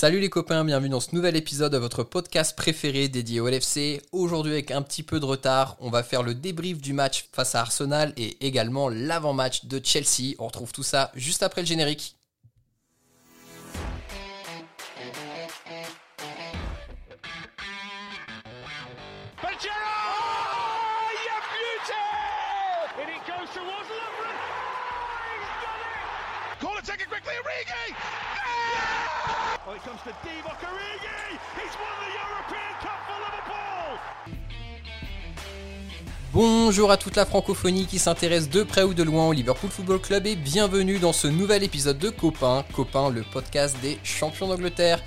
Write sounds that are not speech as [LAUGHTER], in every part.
Salut les copains, bienvenue dans ce nouvel épisode de votre podcast préféré dédié au LFC. Aujourd'hui avec un petit peu de retard, on va faire le débrief du match face à Arsenal et également l'avant-match de Chelsea. On retrouve tout ça juste après le générique. Bonjour à toute la francophonie qui s'intéresse de près ou de loin au Liverpool Football Club et bienvenue dans ce nouvel épisode de Copain, Copain le podcast des champions d'Angleterre.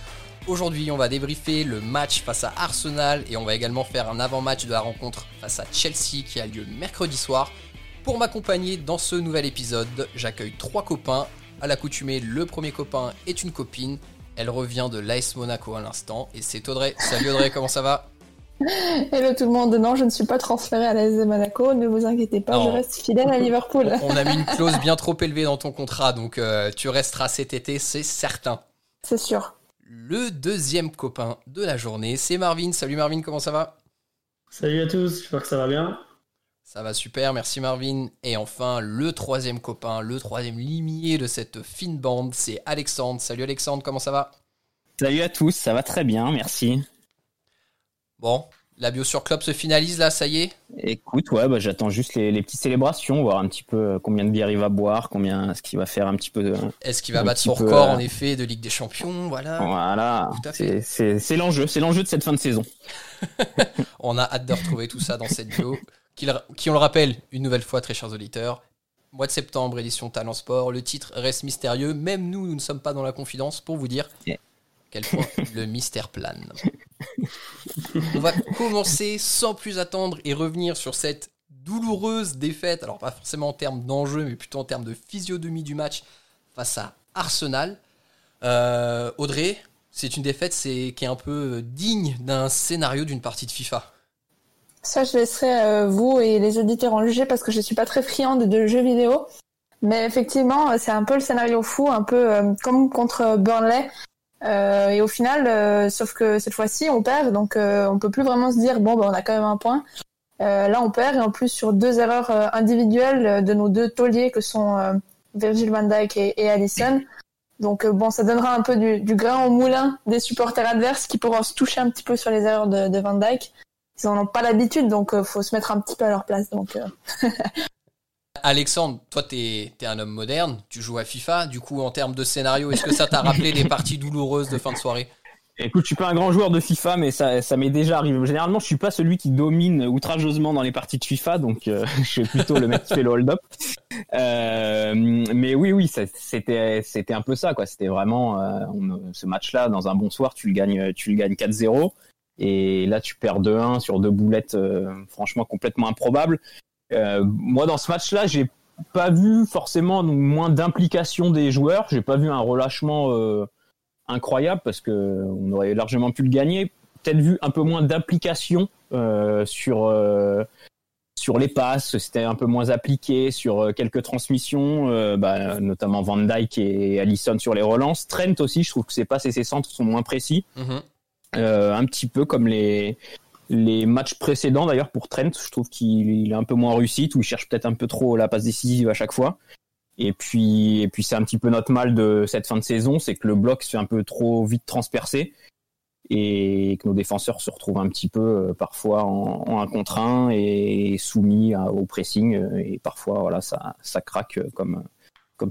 Aujourd'hui on va débriefer le match face à Arsenal et on va également faire un avant-match de la rencontre face à Chelsea qui a lieu mercredi soir. Pour m'accompagner dans ce nouvel épisode, j'accueille trois copains. À l'accoutumée, le premier copain est une copine elle revient de l'AS Monaco à l'instant et c'est Audrey. Salut Audrey, comment ça va [LAUGHS] Hello tout le monde, non je ne suis pas transféré à l'AS Monaco, ne vous inquiétez pas, je reste fidèle à Liverpool. On a mis une [LAUGHS] clause bien trop élevée dans ton contrat, donc euh, tu resteras cet été, c'est certain. C'est sûr. Le deuxième copain de la journée, c'est Marvin. Salut Marvin, comment ça va? Salut à tous, j'espère que ça va bien. Ça va super, merci Marvin. Et enfin, le troisième copain, le troisième limier de cette fine bande, c'est Alexandre. Salut Alexandre, comment ça va? Salut à tous, ça va très bien, merci. Bon, la bio sur Club se finalise là, ça y est? Écoute, ouais, bah, j'attends juste les, petites célébrations, voir un petit peu euh, combien de bières il va boire, combien ce qu'il va faire un petit peu. Est-ce qu'il va battre son record euh, en effet de Ligue des Champions? Voilà. Voilà. C'est l'enjeu, c'est l'enjeu de cette fin de saison. [LAUGHS] On a hâte de retrouver tout ça dans cette bio qui, on le rappelle une nouvelle fois, très chers auditeurs, mois de septembre, édition Talent Sport, le titre reste mystérieux, même nous, nous ne sommes pas dans la confidence pour vous dire quel point [LAUGHS] le mystère plane. on va commencer sans plus attendre et revenir sur cette douloureuse défaite, alors pas forcément en termes d'enjeu, mais plutôt en termes de physionomie du match face à Arsenal. Euh, Audrey, c'est une défaite qui est un peu digne d'un scénario d'une partie de FIFA. Ça, je laisserai euh, vous et les auditeurs en juger parce que je suis pas très friande de jeux vidéo. Mais effectivement, euh, c'est un peu le scénario fou, un peu euh, comme contre Burnley. et au final, sauf que cette fois-ci, on perd, donc on peut plus vraiment se dire bon, ben, on a quand même un point. là, on perd et en plus sur deux erreurs individuelles de nos deux tauliers que sont Virgil van Dijk et, et Allison. Donc bon, ça donnera un peu du, grain au moulin des supporters adverses qui pourront se toucher un petit peu sur les erreurs de, de Van Dijk ils n'en ont pas l'habitude, donc euh, faut se mettre un petit peu à leur place. Donc, euh. [LAUGHS] Alexandre, toi, tu es, un homme moderne, tu joues à FIFA. Du coup, en termes de scénario, est-ce que ça t'a rappelé des parties douloureuses de fin de soirée? Écoute, je suis pas un grand joueur de FIFA, mais ça, ça m'est déjà arrivé. Généralement, je suis pas celui qui domine outrageusement dans les parties de FIFA, donc euh, [LAUGHS] je suis plutôt le mec qui fait le hold-up. mais oui, oui, c'était, c'était un peu ça, quoi. C'était vraiment ce match-là, dans un bon soir, tu le gagnes, tu le gagnes 4-0. Et là, tu perds 2-1 sur deux boulettes, euh, franchement complètement improbables. Euh, moi, dans ce match-là, j'ai pas vu forcément moins d'implication des joueurs. J'ai pas vu un relâchement euh, incroyable parce que on aurait largement pu le gagner. Peut-être vu un peu moins d'implication sur sur les passes, c'était un peu moins appliqué sur quelques transmissions, bah, notamment Van Dyke et Allison sur les relances. Trent aussi, je trouve que ses passes et ses centres sont moins précis. Euh, un petit peu comme les matchs précédents d'ailleurs pour Trent. Je trouve qu'il est un peu moins réussi, où il cherche peut-être un peu trop la passe décisive à chaque fois. Et puis, et puis c'est un petit peu notre mal de cette fin de saison, c'est que le bloc se fait un peu trop vite transpercer et que nos défenseurs se retrouvent un petit peu euh, parfois en, un contre un et soumis au pressing et parfois voilà ça craque comme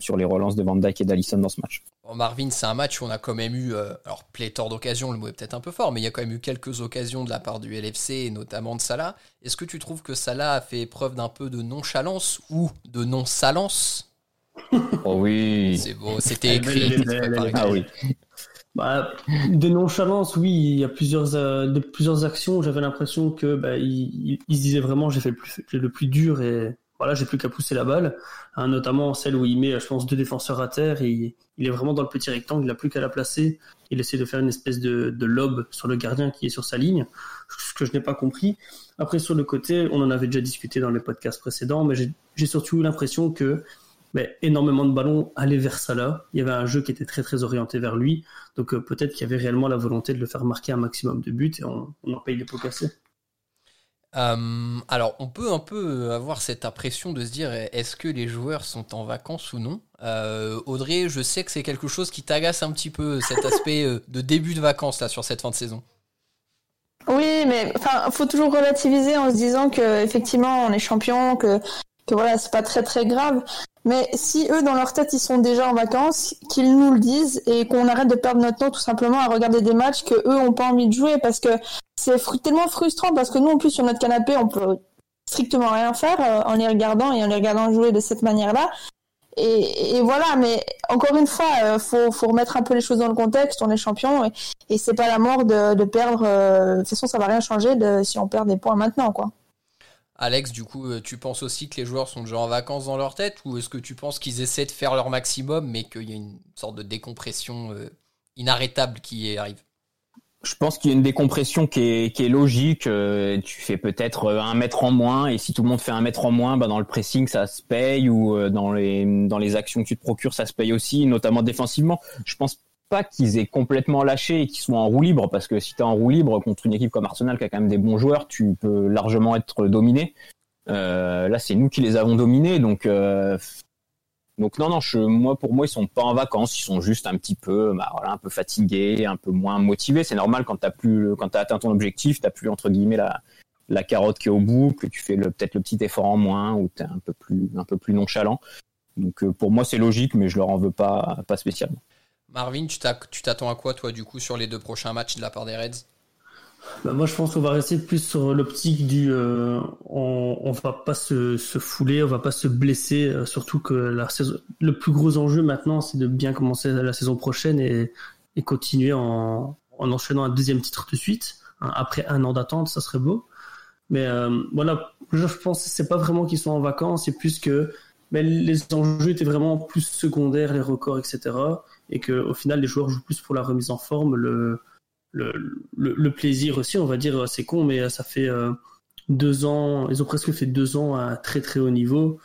sur les relances de Van Dijk et d'Alisson dans ce match. Marvin, c'est un match où on a quand même eu, euh, alors pléthore d'occasions, le mot est peut-être un peu fort, mais il y a quand même eu quelques occasions de la part du LFC, et notamment de Salah. Est-ce que tu trouves que Salah a fait preuve d'un peu de nonchalance ou de non-salance? Oh oui C'est beau, c'était écrit. ah oui bah, de nonchalance, oui, il y a plusieurs, euh, de plusieurs actions. J'avais l'impression que bah, il, il, se disait vraiment j'ai fait le plus, le plus dur et voilà, j'ai plus qu'à pousser la balle, hein, notamment celle où il met, je pense, deux défenseurs à terre et il, est vraiment dans le petit rectangle, il n'a plus qu'à la placer. Il essaie de faire une espèce de, lobe sur le gardien qui est sur sa ligne, ce que je n'ai pas compris. Après, sur le côté, on en avait déjà discuté dans les podcasts précédents, mais j'ai surtout l'impression que mais énormément de ballons allaient vers Salah. Il y avait un jeu qui était très très orienté vers lui. Donc euh, peut-être qu'il y avait réellement la volonté de le faire marquer un maximum de buts et on, on en paye les pots cassés. Euh, alors, on peut un peu avoir cette impression de se dire est-ce que les joueurs sont en vacances ou non? Euh, Audrey, je sais que c'est quelque chose qui t'agace un petit peu, cet aspect euh, de début de vacances là sur cette fin de saison. Oui, mais enfin, faut toujours relativiser en se disant que effectivement on est champion, que que voilà, c'est pas très très grave. Mais si eux, dans leur tête, ils sont déjà en vacances, qu'ils nous le disent et qu'on arrête de perdre notre temps tout simplement à regarder des matchs que eux ont pas envie de jouer parce que c'est tellement frustrant parce que nous, en plus, sur notre canapé, on peut strictement rien faire euh, en les regardant et en les regardant jouer de cette manière-là. Et, voilà, mais encore une fois, euh, faut, remettre un peu les choses dans le contexte. On est champion et, c'est pas la mort de, perdre. Euh, de toute façon, ça va rien changer si on perd des points maintenant, quoi. Alex, du coup, euh, tu penses aussi que les joueurs sont déjà en vacances dans leur tête ou est-ce que tu penses qu'ils essaient de faire leur maximum mais qu'il y a une sorte de décompression inarrêtable qui arrive? Je pense qu'il y a une décompression qui est, logique. Euh, tu fais peut-être un mètre en moins, et si tout le monde fait un mètre en moins, bah dans le pressing ça se paye, ou dans les dans les actions que tu te procures ça se paye aussi, notamment défensivement. Je pense pas qu'ils aient complètement lâché et qu'ils soient en roue libre, parce que si tu es en roue libre contre une équipe comme Arsenal qui a quand même des bons joueurs, tu peux largement être dominé. Euh, là, c'est nous qui les avons dominés, donc euh, donc non non, moi pour moi ils sont pas en vacances, ils sont juste un petit peu bah, un peu fatigués, un peu moins motivés. C'est normal quand t'as plus quand t'as atteint ton objectif, t'as plus entre guillemets la la carotte qui est au bout, que tu fais peut-être le petit effort en moins ou t'es un peu plus un peu plus nonchalant. Donc euh, pour moi c'est logique, mais je leur en veux pas pas spécialement. Marvin, tu t'attends à quoi, toi, du coup, sur les deux prochains matchs de la part des Reds? Bah, moi, je pense qu'on va rester plus sur l'optique du euh, on, on va pas se, se, fouler, on va pas se blesser. Euh, surtout que la saison, le plus gros enjeu maintenant, c'est de bien commencer la saison prochaine et, et continuer en, en, enchaînant un deuxième titre de suite. Hein, après un an d'attente, ça serait beau. Mais euh, voilà, je pense que c'est pas vraiment qu'ils sont en vacances, c'est plus que mais les enjeux étaient vraiment plus secondaires, les records, etc et que au final les joueurs jouent plus pour la remise en forme, le, le, le, plaisir aussi, on va dire, c'est con, mais ça fait euh, deux ans, ils ont presque fait deux ans à très très haut niveau.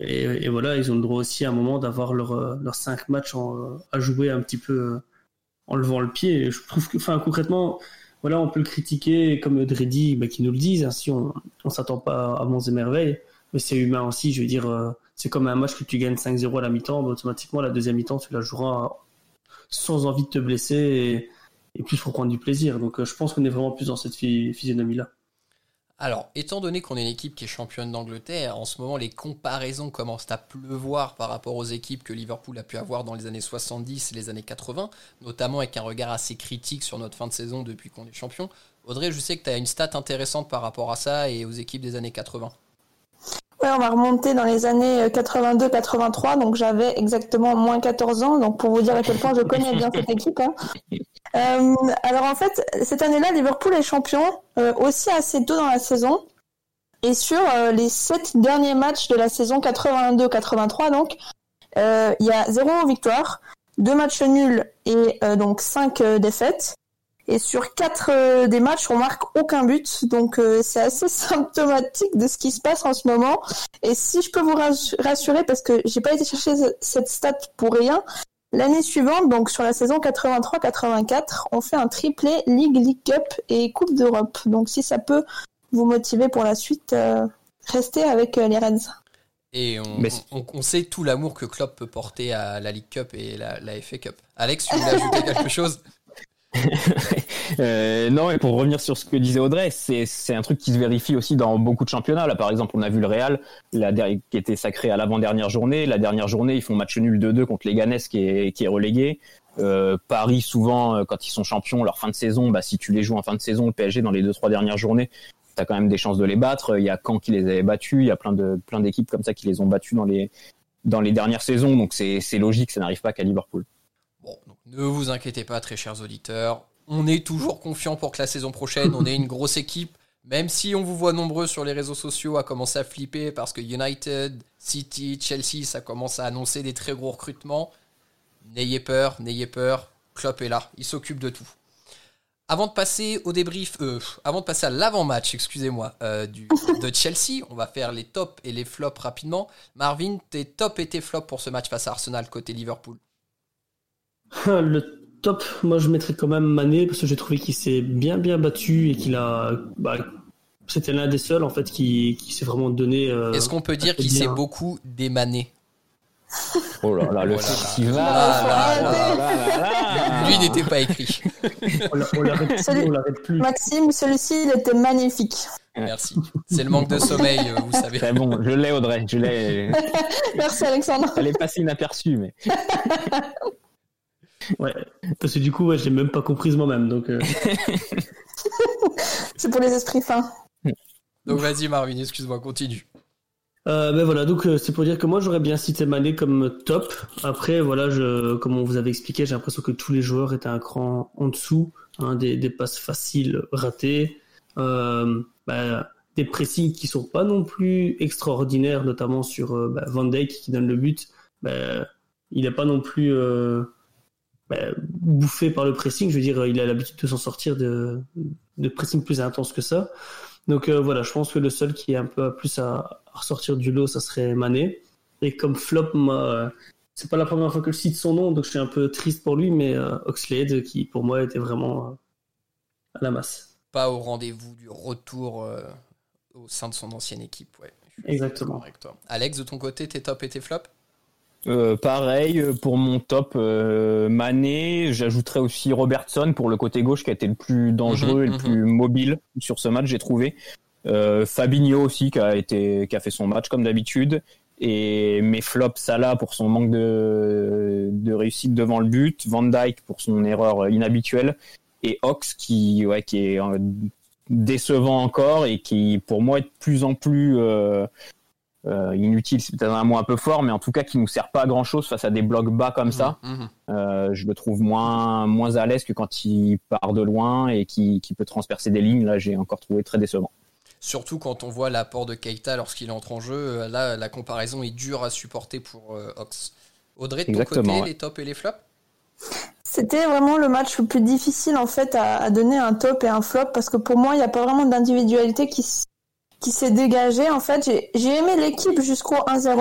Et, voilà, ils ont le droit aussi à un moment d'avoir leurs euh, cinq matchs à jouer un petit peu euh, en levant le pied. Je trouve que, enfin, concrètement, voilà, on peut le critiquer comme Dreddy, bah, qui nous le disent, hein, si on, on s'attend pas à bons et merveilles, mais c'est humain aussi, je veux dire, c'est comme un match que tu gagnes 5-0 à la mi-temps, bah, automatiquement la deuxième mi-temps tu la joueras sans envie de te blesser plus pour prendre du plaisir. Donc euh, je pense qu'on est vraiment plus dans cette physionomie-là. Alors, étant donné qu'on est une équipe qui est championne d'Angleterre, en ce moment les comparaisons commencent à pleuvoir par rapport aux équipes que Liverpool a pu avoir dans les années 70 et les années 80, notamment avec un regard assez critique sur notre fin de saison depuis qu'on est champion. Audrey, je sais que tu as une stat intéressante par rapport à ça et aux équipes des années 80 on va remonter dans les années 82-83, euh, donc j'avais exactement moins 14 ans, donc pour vous dire à quel point je connais bien cette équipe. Hein. [LAUGHS] Euh, alors en fait, cette année-là, Liverpool est champion euh, aussi assez tôt dans la saison. Et sur les sept derniers matchs de la saison 82-83, donc, il y a zéro victoire, deux matchs nuls et donc cinq défaites. Et sur quatre euh, des matchs, on marque aucun but. Donc euh, c'est assez [LAUGHS] symptomatique de ce qui se passe en ce moment. Et si je peux vous rassurer, parce que j'ai pas été chercher cette stat pour rien, l'année suivante, donc sur la saison 83-84, on fait un triplé Ligue, League Cup et Coupe d'Europe. Donc si ça peut vous motiver pour la suite, euh, restez avec les Reds. Et on, sait tout l'amour que Klopp peut porter à la League Cup et la, la FA Cup. Alex, tu voulais ajouter [LAUGHS] quelque chose? [LAUGHS] euh, non, et pour revenir sur ce que disait Audrey, c'est un truc qui se vérifie aussi dans beaucoup de championnats. Là, par exemple, on a vu le Real, la, qui était sacré à l'avant-dernière journée. La dernière journée, ils font match nul 2-2 contre les Ganes qui est, qui est relégué. Euh, Paris, souvent, euh, quand ils sont champions, leur fin de saison, bah, si tu les joues en fin de saison, le PSG, dans les deux trois dernières journées, tu as quand même des chances de les battre. Il y a Caen qui les avait battus, il y a plein de plein d'équipes comme ça qui les ont battus dans les dans les dernières saisons. Donc c'est logique, ça n'arrive pas qu'à Liverpool. Ne vous inquiétez pas, très chers auditeurs. On est toujours confiant pour que la saison prochaine, on ait une grosse équipe. Même si on vous voit nombreux sur les réseaux sociaux à commencer à flipper parce que United, City, Chelsea, ça commence à annoncer des très gros recrutements. N'ayez peur, n'ayez peur. Klopp est là, il s'occupe de tout. Avant de passer au débrief, euh, avant de passer à l'avant-match, excusez-moi, euh, de Chelsea, on va faire les tops et les flops rapidement. Marvin, tes tops et tes flops pour ce match face à Arsenal côté Liverpool. Le top, moi je mettrais quand même Mané parce que j'ai trouvé qu'il s'est bien bien battu et qu'il a. bah, C'était l'un des seuls en fait qui, qui s'est vraiment donné. euh, Est-ce qu'on peut dire qu'il s'est beaucoup démané Oh là là, le festival. Ah. [LAUGHS] Lui n'était pas écrit. on l'a- on l'arrête plus, plus. Maxime, celui-ci, il était magnifique. Merci. C'est le manque de sommeil, euh, vous savez. Très bon, je l'ai Audrey, je l'ai. [LAUGHS] Merci Alexandre. Elle est passée inaperçue, mais [LAUGHS] Ouais. Parce que du coup, ouais, j'ai même pas comprise moi-même. Donc, euh, [LAUGHS] C'est pour les esprits fins. Donc vas-y Marvin, excuse-moi, continue. Euh, ben voilà, donc euh, c'est pour dire que moi j'aurais bien cité Mané comme top. Après, voilà, je, comme on vous avait expliqué, j'ai l'impression que tous les joueurs étaient un cran en dessous, hein, des, des passes faciles ratées, euh, ben, des pressings qui sont pas non plus extraordinaires, notamment sur euh, ben, Van Dijk qui donne le but. Ben, il n'est pas non plus ben, bouffé par le pressing. Je veux dire, il a l'habitude de s'en sortir de, de pressing plus intense que ça. Donc euh, voilà, je pense que le seul qui est un peu plus à, à ressortir du lot, ça serait Mané. Et comme flop, moi, euh, c'est pas la première fois que je cite son nom, donc je suis un peu triste pour lui, mais euh, Oxlade, qui pour moi était vraiment euh, à la masse. Pas au rendez-vous du retour euh, au sein de son ancienne équipe. Ouais. Exactement. d'accord avec toi. Alex, de ton côté, tes tops et tes flops? Euh, pareil, euh, pour mon top, euh, Mané, j'ajouterais aussi Robertson pour le côté gauche qui a été le plus dangereux Mhm, et le plus mobile sur ce match, j'ai trouvé. Euh, Fabinho aussi qui a été, qui a fait son match comme d'habitude. Et mes flops, Salah pour son manque de, de réussite devant le but, Van Dyke pour son erreur inhabituelle, et Ox qui, ouais, qui est euh, décevant encore et qui, pour moi, est de plus en plus euh, inutile, c'est peut-être un mot un peu fort, mais en tout cas qui nous sert pas à grand chose face à des blocs bas comme ça. Mhm. Euh, je le trouve moins moins à l'aise que quand il part de loin et qui, qui peut transpercer des lignes. Là, j'ai encore trouvé très décevant. Surtout quand on voit l'apport de Keita lorsqu'il entre en jeu, euh, là la comparaison est dure à supporter pour euh, Ox. Audrey, de ton côté, ouais. les tops et les flops? C'était vraiment le match le plus difficile en fait à, à donner un top et un flop parce que pour moi il n'y a pas vraiment d'individualité qui, qui s'est dégagée. En fait, j'ai j'ai aimé l'équipe jusqu'au 1-0,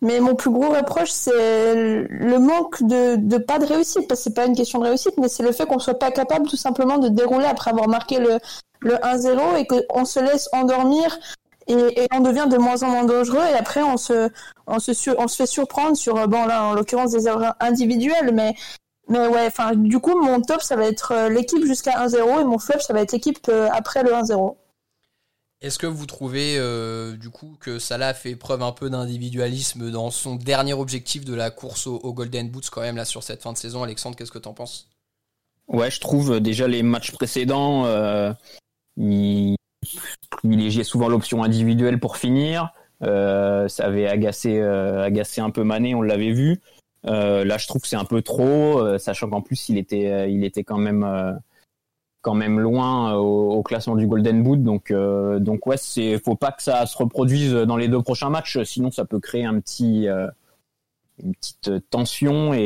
mais mon plus gros reproche c'est le manque de, de pas de réussite parce que c'est pas une question de réussite, mais c'est le fait qu'on soit pas capable tout simplement de dérouler après avoir marqué le, le 1-0 et qu'on se laisse endormir. Et, et on devient de moins en moins dangereux et après on se on se on se fait surprendre sur bon là en l'occurrence des erreurs individuelles mais mais ouais, enfin, du coup, mon top, ça va être euh, l'équipe jusqu'à 1-0 et mon flop, ça va être l'équipe euh, après le 1-0. Est-ce que vous trouvez euh, du coup que Salah a fait preuve un peu d'individualisme dans son dernier objectif de la course au, Golden Boots quand même là sur cette fin de saison? Alexandre, qu'est-ce que t'en penses? Ouais, je trouve euh, déjà les matchs précédents, euh, il privilégiait souvent l'option individuelle pour finir. Ça avait agacé, un peu Mané, on l'avait vu. Là, je trouve que c'est un peu trop, sachant qu'en plus il était, il était quand même, quand même loin euh, au, au classement du Golden Boot. Donc, euh, donc ouais, c'est, faut pas que ça se reproduise dans les deux prochains matchs, sinon ça peut créer un petit, euh, une petite tension et,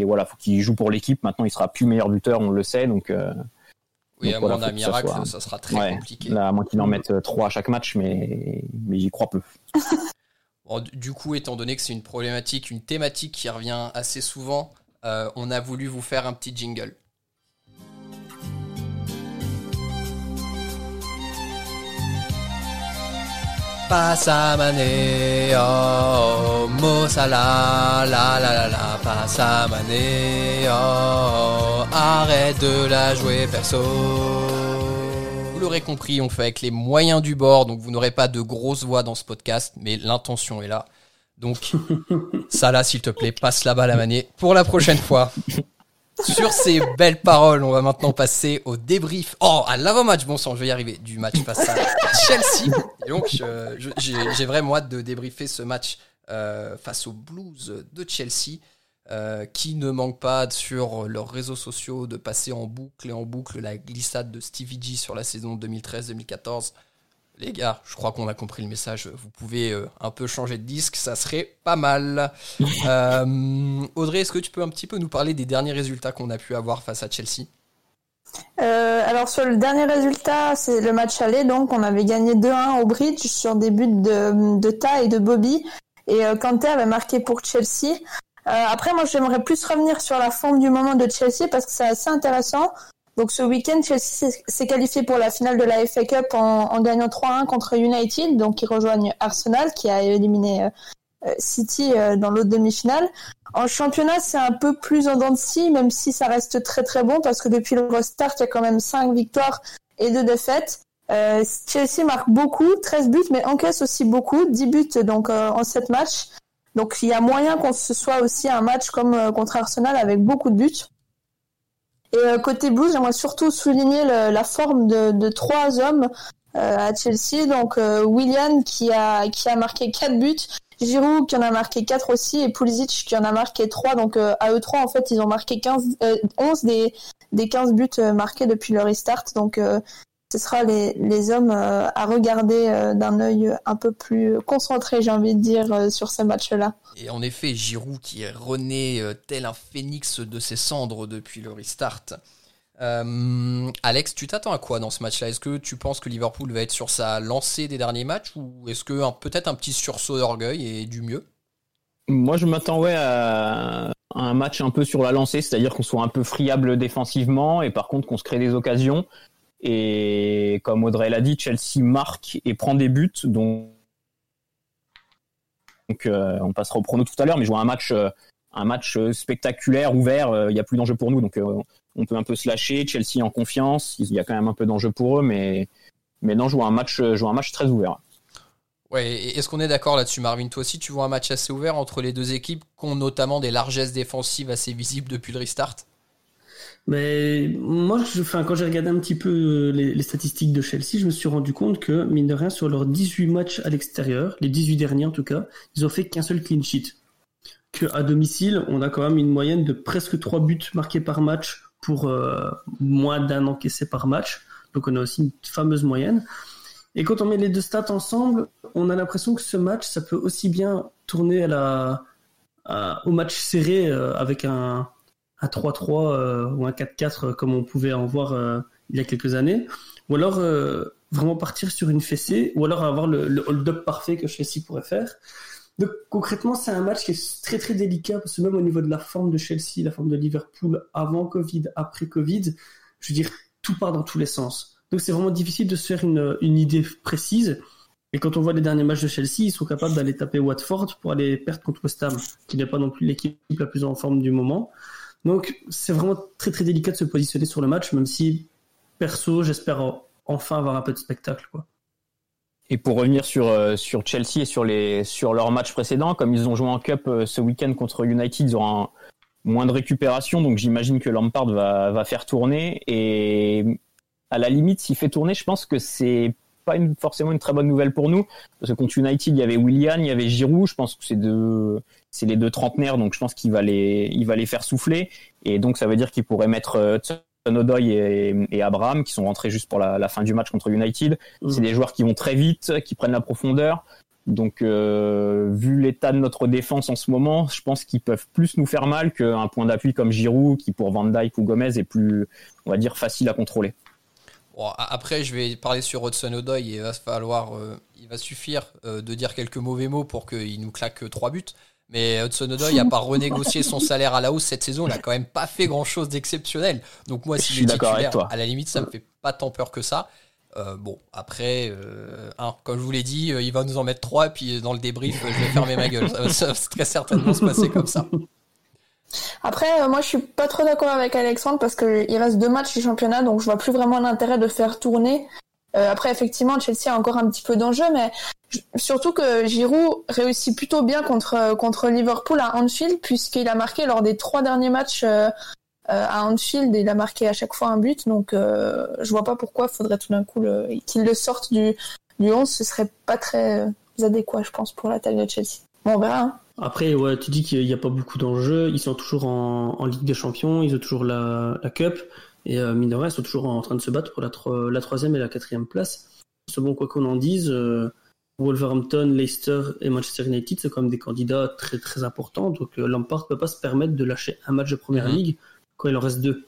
et voilà, faut qu'il joue pour l'équipe. Maintenant, il sera plus meilleur buteur, on le sait, donc. euh, Oui, Donc à voilà, mon faut avis, que ça miracle, soit- ça sera très Ouais, compliqué. Là, à moins qu'il en mette trois à chaque match, mais, mais j'y crois peu. [LAUGHS] Bon, du- coup, étant donné que c'est une problématique, une thématique qui revient assez souvent, on a voulu vous faire un petit jingle. Passe à Mané, oh, Mo Salah, la la la la, Mané, oh, arrête de la jouer perso. Vous l'aurez compris, on fait avec les moyens du bord, donc vous n'aurez pas de grosses voix dans ce podcast, mais l'intention est là. Donc, [LAUGHS] Salah, s'il te plaît, passe la balle à Mané pour la prochaine fois. Sur ces belles paroles, on va maintenant passer au débrief. Oh, à l'avant-match, bon sang, je vais y arriver, du match face à Chelsea. Donc, j'ai vraiment hâte de débriefer ce match euh, face aux Blues de Chelsea, euh, qui ne manquent pas sur leurs réseaux sociaux de passer en boucle et en boucle la glissade de Stevie G sur la saison 2013-2014. Les gars, je crois qu'on a compris le message. Vous pouvez euh, un peu changer de disque, ça serait pas mal. [LAUGHS] Euh, Audrey, est-ce que tu peux un petit peu nous parler des derniers résultats qu'on a pu avoir face à Chelsea? Alors sur le dernier résultat, c'est le match aller, donc on avait gagné 2-1 au bridge sur des buts de, de Ta et de Bobby, et Kanté avait marqué pour Chelsea. après, moi j'aimerais plus revenir sur la forme du moment de Chelsea parce que c'est assez intéressant. Donc ce week-end, Chelsea s'est qualifié pour la finale de la FA Cup en, gagnant 3-1 contre United, donc ils rejoignent Arsenal qui a éliminé euh, euh, City euh, dans l'autre demi-finale. En championnat, c'est un peu plus en dents de scie, même si ça reste très très bon parce que depuis le restart, il y a quand même 5 victoires et 2 défaites. Chelsea marque beaucoup, 13 buts, mais encaisse aussi beaucoup, 10 buts donc en 7 matchs. Donc il y a moyen qu'on se soit aussi un match comme contre Arsenal avec beaucoup de buts. Et euh, côté Blues, j'aimerais surtout souligner la forme de, trois hommes euh, à Chelsea. Donc euh, William qui a qui a marqué quatre buts, Giroud qui en a marqué quatre aussi et Pulisic qui en a marqué trois. Donc à eux trois en fait ils ont marqué 15, 11 des des 15 buts marqués depuis le restart. Donc ce sera les, les hommes euh, à regarder euh, d'un œil un peu plus concentré, j'ai envie de dire, euh, sur ce match-là. Et en effet, Giroud qui est rené tel un phénix de ses cendres depuis le restart. Alex, tu t'attends à quoi dans ce match-là? Est-ce que tu penses que Liverpool va être sur sa lancée des derniers matchs ou est-ce que peut-être un petit sursaut d'orgueil et du mieux? Moi, je m'attends à un match un peu sur la lancée, c'est-à-dire qu'on soit un peu friable défensivement et par contre qu'on se crée des occasions. Et comme Audrey l'a dit, Chelsea marque et prend des buts. Donc, euh, on passera au prono tout à l'heure, mais je vois un match, euh, un match euh, spectaculaire, ouvert. Il n'y a plus d'enjeu pour nous, donc on peut un peu se lâcher. Chelsea en confiance. Il y a quand même un peu d'enjeu pour eux, mais, mais non, je vois un match, un match très ouvert. Ouais, est-ce qu'on est d'accord là-dessus, Marvin? Toi aussi, tu vois un match assez ouvert entre les deux équipes qui ont notamment des largesses défensives assez visibles depuis le restart? Mais moi, je, enfin, quand j'ai regardé un petit peu euh, les, statistiques de Chelsea, je me suis rendu compte que, mine de rien, sur leurs 18 matchs à l'extérieur, les 18 derniers en tout cas, ils ont fait qu'un seul clean sheet. Que à domicile, on a quand même une moyenne de presque 3 buts marqués par match pour euh, moins d'un encaissé par match. Donc on a aussi une fameuse moyenne. Et quand on met les deux stats ensemble, on a l'impression que ce match, ça peut aussi bien tourner à la, au match serré euh, avec un, un 3-3 euh, ou un 4-4 euh, comme on pouvait en voir euh, il y a quelques années, ou alors vraiment partir sur une fessée, ou alors avoir le, hold-up parfait que Chelsea pourrait faire. Donc concrètement, c'est un match qui est très très délicat parce que même au niveau de la forme de Chelsea, la forme de Liverpool avant Covid, après Covid, je veux dire, tout part dans tous les sens. Donc c'est vraiment difficile de se faire une, une idée précise. Et quand on voit les derniers matchs de Chelsea, ils sont capables d'aller taper Watford pour aller perdre contre West Ham, qui n'est pas non plus l'équipe la plus en forme du moment. Donc c'est vraiment très très délicat de se positionner sur le match, même si perso j'espère enfin avoir un peu de spectacle. Quoi. Et pour revenir sur, euh, sur Chelsea et sur, les, sur leurs matchs précédents, comme ils ont joué en Cup euh, ce week-end contre United, ils auront moins de récupération, donc j'imagine que Lampard va, va faire tourner. Et à la limite, s'il fait tourner, je pense que c'est pas une, forcément une très bonne nouvelle pour nous, parce que contre United, il y avait Willian, il y avait Giroud, je pense que c'est deux, c'est les deux trentenaires, donc je pense qu'il va les, il va les faire souffler, et donc ça veut dire qu'il pourrait mettre euh, Odoy et, et, Abraham, qui sont rentrés juste pour la, fin du match contre United. Mmh. C'est des joueurs qui vont très vite, qui prennent la profondeur. Donc, euh, vu l'état de notre défense en ce moment, je pense qu'ils peuvent plus nous faire mal qu'un point d'appui comme Giroud, qui pour Van Dijk ou Gomez est plus, on va dire, facile à contrôler après, je vais parler sur Hudson Odoi et il va falloir, euh, il va suffire euh, de dire quelques mauvais mots pour qu'il nous claque trois buts. Mais Hudson Odoi, à part renégocier son salaire à la hausse cette saison, il n'a quand même pas fait grand chose d'exceptionnel. Donc moi, si est titulaire, à la limite, ça me fait pas tant peur que ça. Euh, bon, après, comme je vous l'ai dit, il va nous en mettre trois, et puis dans le débrief, je vais fermer ma gueule. Ça va très certainement se passer comme ça. Après, euh, moi, je suis pas trop d'accord avec Alexandre parce qu'il reste deux matchs du championnat, donc je vois plus vraiment l'intérêt de faire tourner. Euh, après, effectivement, Chelsea a encore un petit peu d'enjeu, mais surtout que Giroud réussit plutôt bien contre euh, contre Liverpool à Anfield puisqu'il a marqué lors des trois derniers matchs à Anfield et il a marqué à chaque fois un but. Donc, je vois pas pourquoi il faudrait tout d'un coup qu'il le sorte du du 11. Ce serait pas très adéquat, je pense, pour la taille de Chelsea. Bon, on verra. Hein. Après, ouais, tu dis qu'il n'y a pas beaucoup d'enjeux. Ils sont toujours en, Ligue des Champions, ils ont toujours la, Cup. Et euh, mine de rien, ils sont toujours en train de se battre pour la, la troisième et la quatrième place. Selon quoi qu'on en dise, euh, Wolverhampton, Leicester et Manchester United, c'est quand même des candidats très très importants. Donc euh, Lampard ne peut pas se permettre de lâcher un match de Première mhm. Ligue quand il en reste deux.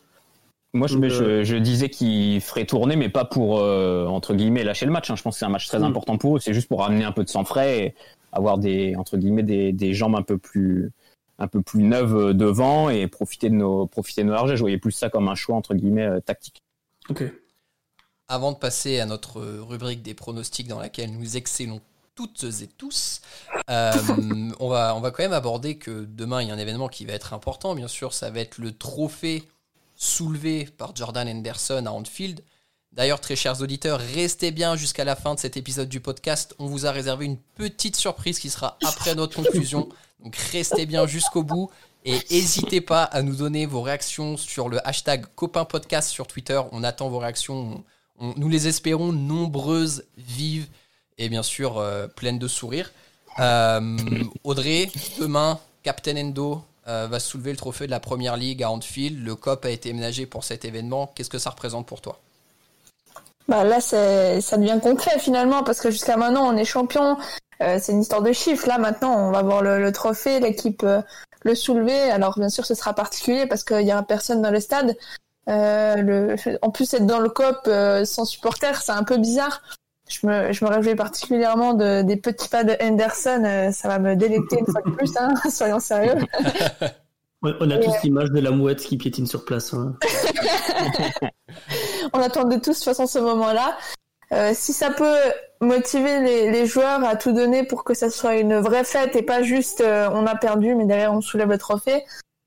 Moi, je, Donc, mais je- euh, je disais qu'il ferait tourner, mais pas pour, euh, entre guillemets, lâcher le match. hein. Je pense que c'est un match très Mm. important pour eux. C'est juste pour ramener un peu de sang frais et avoir des, entre guillemets, des, des jambes un peu plus, un peu plus neuves euh, devant et profiter de nos, profiter de nos largeurs. Je voyais plus ça comme un choix, entre guillemets, euh, tactique. Ok. Avant de passer à notre rubrique des pronostics dans laquelle nous excellons toutes et tous, euh, [LAUGHS] on, va, on va quand même aborder que demain il y a un événement qui va être important, bien sûr, ça va être le trophée soulevé par Jordan Henderson à Anfield. D'ailleurs, très chers auditeurs, restez bien jusqu'à la fin de cet épisode du podcast. On vous a réservé une petite surprise qui sera après notre conclusion. Donc restez bien jusqu'au bout et n'hésitez pas à nous donner vos réactions sur le hashtag copainpodcast sur Twitter. On attend vos réactions. On- nous les espérons nombreuses, vives et bien sûr euh, pleines de sourires. Euh, Audrey, demain, Captain Endo euh, va soulever le trophée de la Première Ligue à Anfield. Le COP a été ménagé pour cet événement. Qu'est-ce que ça représente pour toi? Bah là, c'est, ça devient concret finalement parce que jusqu'à maintenant, on est champion. Euh, c'est une histoire de chiffres. Là, maintenant, on va voir le, le trophée, l'équipe euh, le soulever. Alors, bien sûr, ce sera particulier parce qu'il y aura personne dans le stade. Euh, le, en plus, être dans le COP euh, sans supporters, c'est un peu bizarre. Je me, je me réjouis particulièrement de, des petits pas de Henderson. euh, ça va me délecter une fois de plus, hein, [LAUGHS] soyons sérieux. On a tous euh, l'image de la mouette qui piétine sur place. hein. [LAUGHS] [LAUGHS] on attendait tous de toute façon ce moment-là. Euh, si ça peut motiver les, les joueurs à tout donner pour que ça soit une vraie fête et pas juste euh, on a perdu mais derrière on soulève le trophée,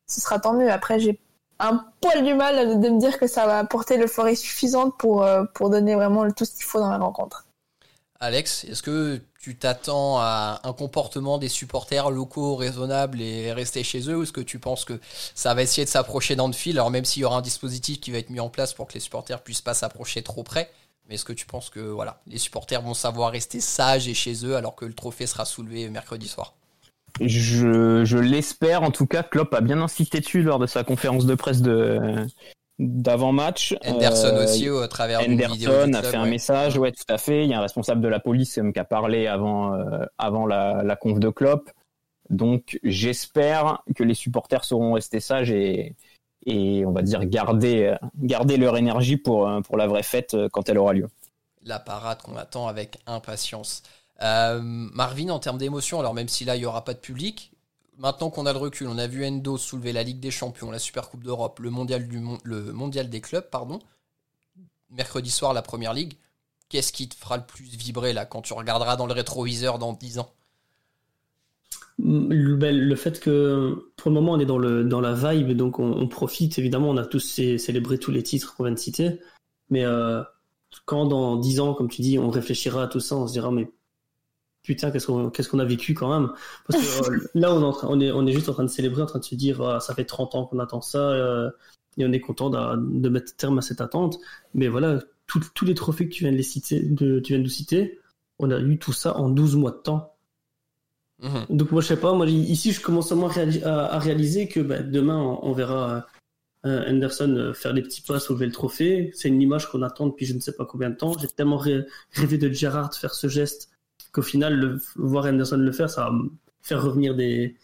ce sera tant mieux. Après j'ai un poil du mal de me dire que ça va apporter l'euphorie suffisante pour, euh, pour donner vraiment le- tout ce qu'il faut dans la rencontre. Alex, est-ce que tu t'attends à un comportement des supporters locaux raisonnable et rester chez eux ou est-ce que tu penses que ça va essayer de s'approcher d'Anfield alors même s'il y aura un dispositif qui va être mis en place pour que les supporters puissent pas s'approcher trop près mais est-ce que tu penses que voilà les supporters vont savoir rester sages et chez eux alors que le trophée sera soulevé mercredi soir? Je, je l'espère. En tout cas, Klopp a bien insisté dessus lors de sa conférence de presse de, d'avant-match. Henderson Euh, aussi au travers d'une vidéo a club, fait un ouais. message, ouais, tout à fait. Il y a un responsable de la police qui a parlé avant, euh, avant la, la conf de Klopp. Donc, j'espère que les supporters sauront rester sages et, et on va dire garder, garder leur énergie pour, euh, pour la vraie fête quand elle aura lieu. la parade qu'on attend avec impatience. Euh, Marvin, en termes d'émotion, alors même si là il n'y aura pas de public, maintenant qu'on a le recul, on a vu Endo soulever la Ligue des Champions, la Super Coupe d'Europe, le mondial, du le mondial des clubs, pardon, mercredi soir la Première Ligue. Qu'est-ce qui te fera le plus vibrer là quand tu regarderas dans le rétroviseur dans 10 ans? Le, ben, le fait que pour le moment on est dans, le, dans la vibe, donc on, profite, évidemment, on a tous cé- célébré tous les titres qu'on vient de citer, mais euh, quand dans 10 ans, comme tu dis, on réfléchira à tout ça, on se dira, mais putain, qu'est-ce qu'on qu'est-ce qu'on a vécu quand même Parce que euh, [LAUGHS] là, on est, en train- on, est, on est juste en train de célébrer, en train de se dire, Ah, ça fait 30 ans qu'on attend ça, euh, et on est content de mettre terme à cette attente, mais voilà, tous les trophées que tu viens de, les citer, de, tu viens de nous citer, on a eu tout ça en 12 mois de temps. Mhm. Donc moi je sais pas, moi ici je commence à, moi à, à réaliser que bah, demain on, on verra euh, euh, faire des petits pas, soulever le trophée. C'est une image qu'on attend depuis je ne sais pas combien de temps. J'ai tellement rê- rêvé de Gerrard faire ce geste qu'au final le, voir Henderson le faire, ça va me faire revenir des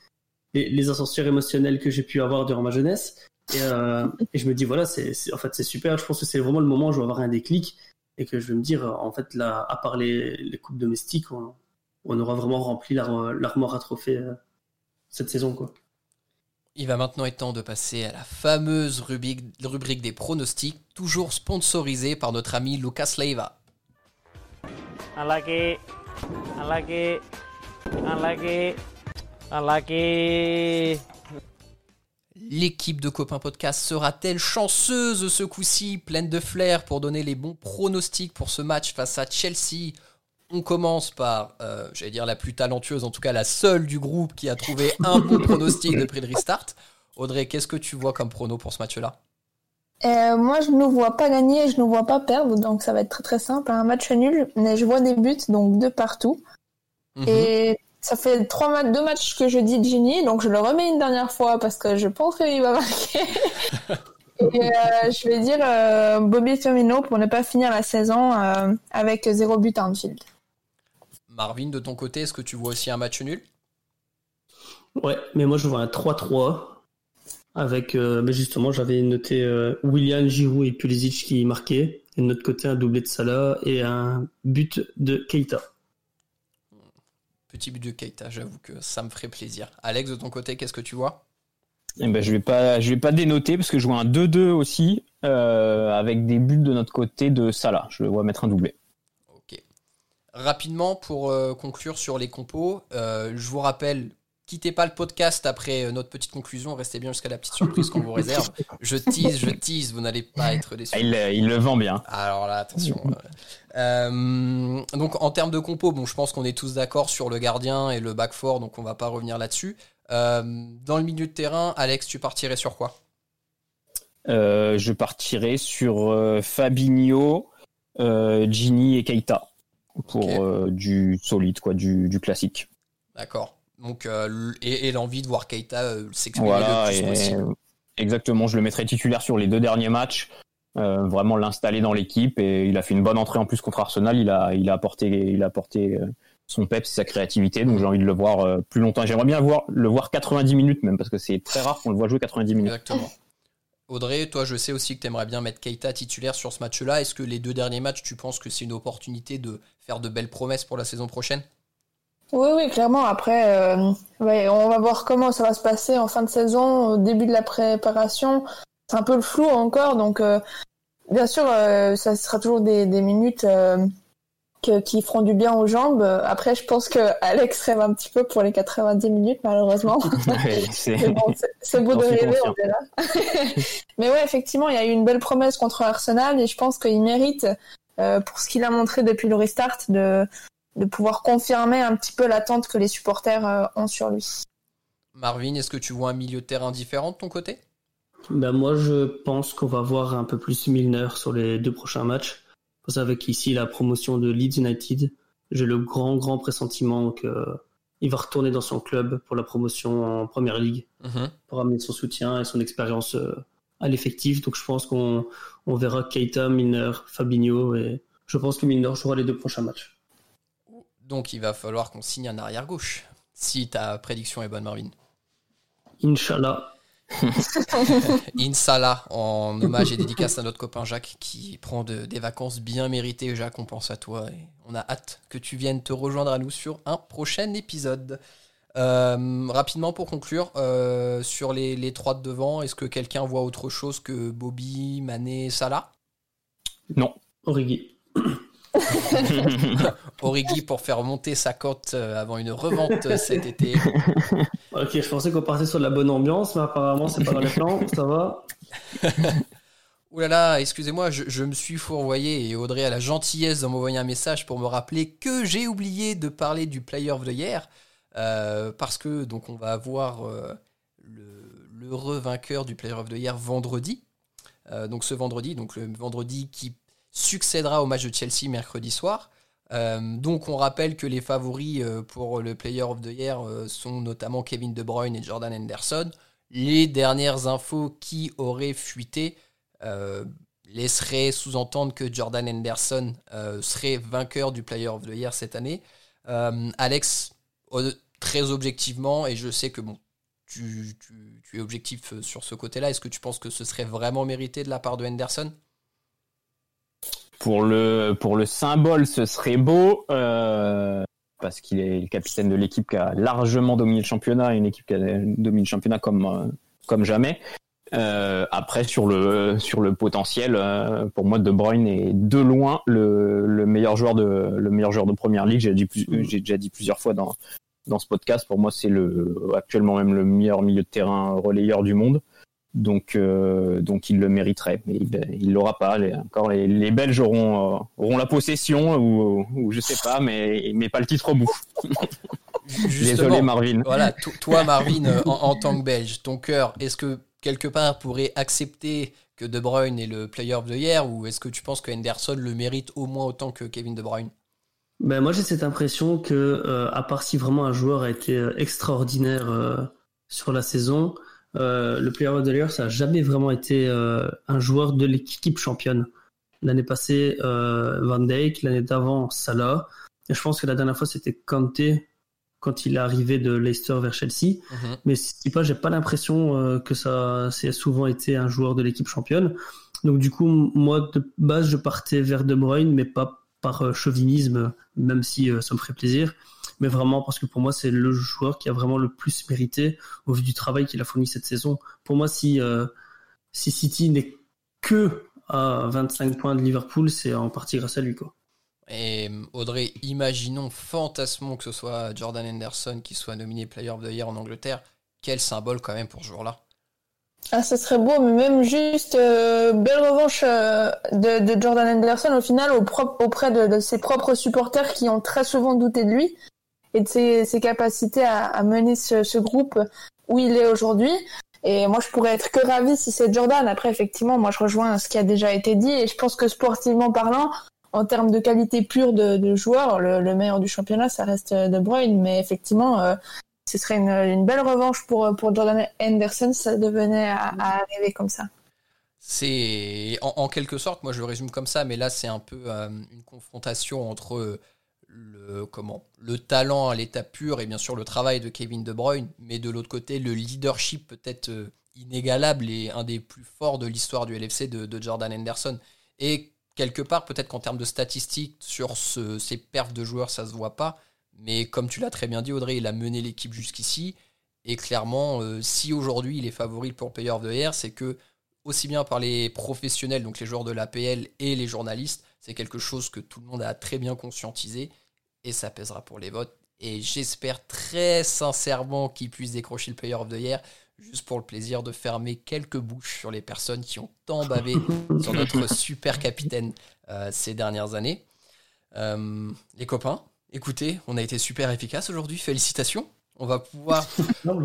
les, les ascenseurs émotionnels que j'ai pu avoir durant ma jeunesse. Et, euh, et je me dis voilà, c'est c'est- en fait c'est super. Je pense que c'est vraiment le moment où je vais avoir un déclic et que je vais me dire en fait là, à part les, les coupes domestiques, on, on aura vraiment rempli l'ar- l'armoire à trophées euh, cette saison quoi. Il va maintenant être temps de passer à la fameuse rubrique, rubrique des pronostics, toujours sponsorisée par notre ami Lucas Leiva. Unlucky. L'équipe de Copain Podcast sera-t-elle chanceuse ce coup-ci, pleine de flair pour donner les bons pronostics pour ce match face à Chelsea? On commence par, euh, j'allais dire la plus talentueuse, en tout cas la seule du groupe qui a trouvé un bon pronostic [LAUGHS] depuis le restart. Audrey, qu'est-ce que tu vois comme prono pour ce match-là? Euh, moi, je ne nous vois pas gagner et je ne nous vois pas perdre, donc ça va être très très simple. Un match nul, mais je vois des buts, donc deux partout. Mhm. Et ça fait trois ma- deux matchs que je dis Gini, donc je le remets une dernière fois parce que je pense qu'il va [LAUGHS] marquer. et euh, je vais dire euh, Bobby Firmino pour ne pas finir la saison euh, avec zéro but à Anfield. Marvin, de ton côté, est-ce que tu vois aussi un match nul? Ouais, mais moi je vois un 3-3 avec euh, ben justement j'avais noté euh, William Giroud et Pulisic qui marquaient et de notre côté un doublé de Salah et un but de Keita. Petit but de Keita, j'avoue que ça me ferait plaisir. Alex, de ton côté, qu'est-ce que tu vois? Eh ben, je vais pas, je vais pas dénoter parce que je vois un 2-2 aussi euh, avec des buts de notre côté de Salah. Je le vois mettre un doublé. Ok. Rapidement pour euh, conclure sur les compos, euh, je vous rappelle. Quittez pas le podcast après euh, notre petite conclusion, restez bien jusqu'à la petite surprise qu'on vous réserve. Je tease, je tease, vous n'allez pas être déçus. Ah, il, il le vend bien. Alors là, attention. Euh, donc en termes de compo, bon, je pense qu'on est tous d'accord sur le gardien et le back four, donc on va pas revenir là-dessus. Euh, dans le milieu de terrain, Alex, tu partirais sur quoi? Euh, je partirai sur euh, Fabinho, euh, Gini et Keita pour euh, du solide, quoi, du, du classique. D'accord. Donc euh, et, et l'envie de voir Keita euh, s'exprimer Voilà, le plus possible. exactement. Je le mettrai titulaire sur les deux derniers matchs. euh, vraiment l'installer dans l'équipe et il a fait une bonne entrée en plus contre Arsenal. Il a, il a apporté, il a apporté son peps, sa créativité. Donc j'ai envie de le voir plus longtemps. J'aimerais bien voir, le voir 90 minutes même parce que c'est très rare qu'on le voit jouer 90 minutes. Exactement. Audrey, toi, je sais aussi que tu aimerais bien mettre Keita titulaire sur ce match-là. Est-ce que les deux derniers matchs, tu penses que c'est une opportunité de faire de belles promesses pour la saison prochaine? Oui, oui, clairement. Après, euh, ouais, on va voir comment ça va se passer en fin de saison, au début de la préparation. C'est un peu le flou encore, donc euh, bien sûr, euh, ça sera toujours des, des minutes euh, que- qui feront du bien aux jambes. Après, je pense que [LAUGHS] Alex rêve un petit peu pour les 90 minutes, malheureusement. [LAUGHS] Ouais, c'est- bon, beau de rêver, on verra. [LAUGHS] Mais ouais, effectivement, il y a eu une belle promesse contre Arsenal et je pense qu'il mérite, euh, pour ce qu'il a montré depuis le restart, de, de pouvoir confirmer un petit peu l'attente que les supporters euh, ont sur lui. Marvin, est-ce que tu vois un milieu de terrain différent de ton côté? Ben moi, je pense qu'on va voir un peu plus Milner sur les deux prochains matchs. Savez qu'ici, la promotion de Leeds United, j'ai le grand, grand pressentiment qu'il va retourner dans son club pour la promotion en Première Ligue, Mhm. pour amener son soutien et son expérience euh, à l'effectif. Donc je pense qu'on on verra Keita, Milner, Fabinho, et je pense que Milner jouera les deux prochains matchs. Donc il va falloir qu'on signe un arrière-gauche. Si ta prédiction est bonne, Marvin. Inch'Allah. [LAUGHS] Insalah, en hommage et dédicace à notre copain Jacques qui prend de- des vacances bien méritées. Jacques, on pense à toi et on a hâte que tu viennes te rejoindre à nous sur un prochain épisode. Euh, rapidement pour conclure, euh, sur les, les trois de devant, est-ce que quelqu'un voit autre chose que Bobby, Mané, Salah? Non. Origi. [LAUGHS] Origi pour faire monter sa cote euh, avant une revente euh, cet été. [LAUGHS] Ok, je pensais qu'on partait sur de la bonne ambiance, mais apparemment c'est pas dans les plans, [LAUGHS] ça va. Ouh là là, excusez-moi, je, je me suis fourvoyé et Audrey a la gentillesse de m'envoyer un message pour me rappeler que j'ai oublié de parler du Player of the Year euh, parce que donc on va avoir euh, le l'heureux vainqueur du Player of the Year vendredi. Euh, donc ce vendredi, donc le vendredi qui succédera au match de Chelsea mercredi soir. Euh, donc on rappelle que les favoris euh, pour le Player of the Year euh, sont notamment Kevin De Bruyne et Jordan Henderson. Les dernières infos qui auraient fuité laisserait sous-entendre que Jordan Henderson serait vainqueur du Player of the Year cette année. Alex, très objectivement, et je sais que bon, tu, es objectif sur ce côté-là, est-ce que tu penses que ce serait vraiment mérité de la part de Henderson? Pour le, pour le symbole, ce serait beau, euh, parce qu'il est le capitaine de l'équipe qui a largement dominé le championnat, une équipe qui a dominé le championnat comme, euh, comme jamais. Euh, après, sur le, sur le potentiel, pour moi, De Bruyne est de loin le, le meilleur joueur de, le meilleur joueur de première ligue. J'ai j'ai déjà dit plusieurs fois dans, dans ce podcast. Pour moi, c'est le, actuellement même le meilleur milieu de terrain relayeur du monde. Donc, euh, donc il le mériterait, mais il, l'aura pas. Les, encore les, les Belges auront, euh, auront la possession ou, ou je sais pas, mais, mais pas le titre au bout. [LAUGHS] Désolé Marvin. voilà, to- toi Marvin, en, en tant que Belge, ton cœur, est-ce que quelque part pourrait accepter que De Bruyne est le Player of the Year ou est-ce que tu penses que Henderson le mérite au moins autant que Kevin De Bruyne? Ben moi j'ai cette impression que euh, à part si vraiment un joueur a été extraordinaire euh, sur la saison, euh, le player of the year ça a jamais vraiment été euh, un joueur de l'équipe championne. L'année passée euh, Van Dijk, l'année d'avant Salah, et je pense que la dernière fois c'était Kanté quand il est arrivé de Leicester vers Chelsea. Mhm. Mais si pas, j'ai pas l'impression que ça, c'est souvent été un joueur de l'équipe championne. Donc du coup, moi de base, je partais vers De Bruyne, mais pas par chauvinisme, même si ça me ferait plaisir, mais vraiment parce que pour moi, c'est le joueur qui a vraiment le plus mérité au vu du travail qu'il a fourni cette saison. Pour moi, si euh, si City n'est que à 25 points de Liverpool, c'est en partie grâce à lui, quoi. Et euh, Audrey, imaginons, fantasmons que ce soit Jordan Henderson qui soit nominé Player of the Year en Angleterre. Quel symbole quand même pour ce joueur-là. Ah, ça serait beau, mais même juste euh, belle revanche euh, de, de Jordan Henderson au final au auprès de, de ses propres supporters qui ont très souvent douté de lui et de ses, capacités à, mener ce, groupe où il est aujourd'hui. Et moi, je pourrais être que ravie si c'est Jordan. Après, effectivement, moi, je rejoins ce qui a déjà été dit et je pense que sportivement parlant, en termes de qualité pure de, de joueur, le, le meilleur du championnat, ça reste euh, De Bruyne. Mais effectivement, euh, ce serait une, belle revanche pour, pour Jordan Henderson si ça devenait à, arriver comme ça. C'est en, quelque sorte, moi je le résume comme ça, mais là c'est un peu euh, une confrontation entre euh, comment le talent à l'état pur et bien sûr le travail de Kevin De Bruyne, mais de l'autre côté le leadership peut-être euh, inégalable et un des plus forts de l'histoire du LFC de, Jordan Henderson. Et quelque part peut-être qu'en termes de statistiques sur ce- ces perfs de joueurs ça se voit pas, mais comme tu l'as très bien dit Audrey, il a mené l'équipe jusqu'ici. Et clairement, euh, si aujourd'hui il est favori pour Player of the c'est que aussi bien par les professionnels, donc les joueurs de l'APL et les journalistes, c'est quelque chose que tout le monde a très bien conscientisé et ça pèsera pour les votes. Et j'espère très sincèrement qu'il puisse décrocher le Player of the Year, juste pour le plaisir de fermer quelques bouches sur les personnes qui ont tant bavé [LAUGHS] sur notre super capitaine euh, ces dernières années. Euh, les copains, écoutez, on a été super efficace aujourd'hui, félicitations. On va pouvoir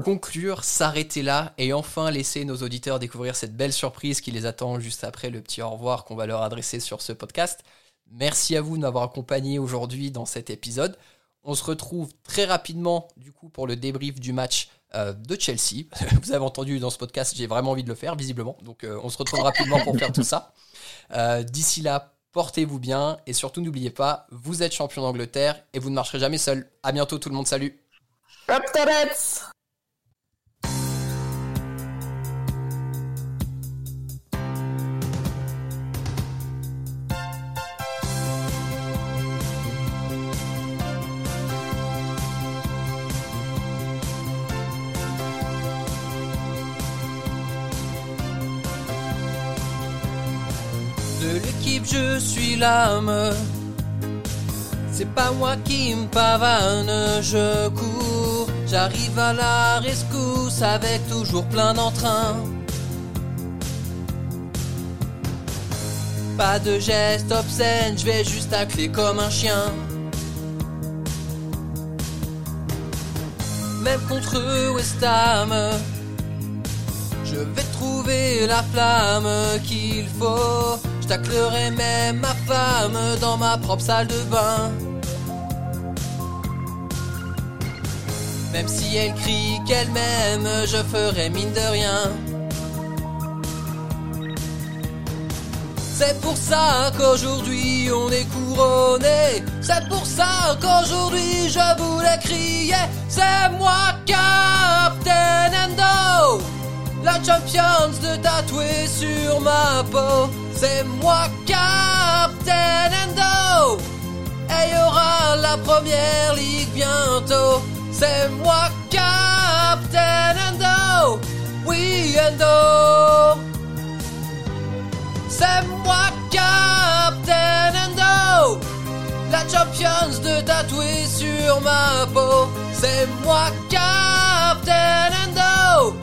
conclure, s'arrêter là et enfin laisser nos auditeurs découvrir cette belle surprise qui les attend juste après le petit au revoir qu'on va leur adresser sur ce podcast. Merci à vous de m'avoir accompagné aujourd'hui dans cet épisode. On se retrouve très rapidement du coup pour le débrief du match euh, de Chelsea. Vous avez entendu dans ce podcast, j'ai vraiment envie de le faire visiblement. Donc euh, on se retrouve rapidement pour faire tout ça. Euh, D'ici là, portez-vous bien et surtout n'oubliez pas, vous êtes champion d'Angleterre et vous ne marcherez jamais seul. À bientôt tout le monde, salut. Up je suis l'âme. C'est pas moi qui me pavane, je cours. J'arrive à la rescousse avec toujours plein d'entrain. Pas de geste obscène, je vais juste tacler comme un chien. Même contre West Ham, je vais trouver la flamme qu'il faut. Je taclerai même ma femme dans ma propre salle de bain. Même si elle crie qu'elle m'aime, je ferai mine de rien. C'est pour ça qu'aujourd'hui on est couronné. C'est pour ça qu'aujourd'hui je voulais crier. C'est moi Captain Endo. La Champions de tatouer sur ma peau. C'est moi Captain Endo. Et y aura la première ligue bientôt. C'est moi Captain Endo. Oui Endo. C'est moi Captain Endo La Champions de tatouer sur ma peau C'est moi Captain Endo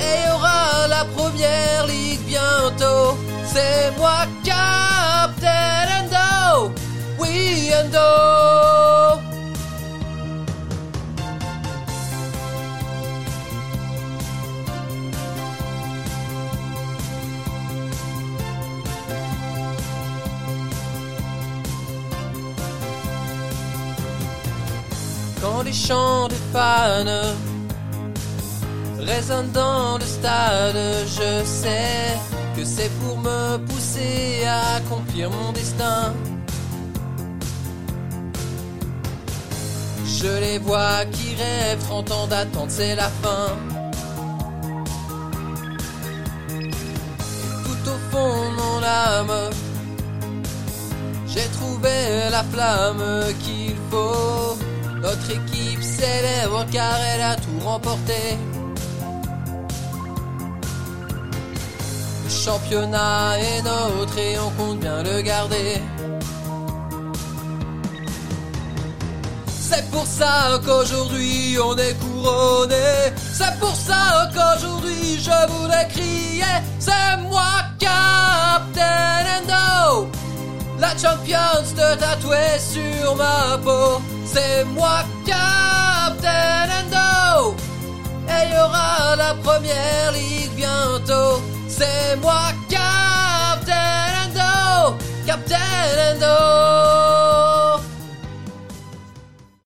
Et y aura la première ligue bientôt C'est moi Captain Endo Oui Endo. Quand les chants des fans résonnent dans le stade, je sais que c'est pour me pousser à accomplir mon destin. Je les vois qui rêvent 30 ans d'attente, c'est la fin. Tout au fond de mon âme, j'ai trouvé la flamme qu'il faut. Notre équipe célèbre car elle a tout remporté. Championnat est nôtre et on compte bien le garder. C'est pour ça qu'aujourd'hui on est couronné. C'est pour ça qu'aujourd'hui je voudrais crier. C'est moi Captain Endo. La Champions te tatouée sur ma peau. C'est moi Captain Endo. Et il y aura la première ligue bientôt. C'est moi, Captain Endo Captain Endo.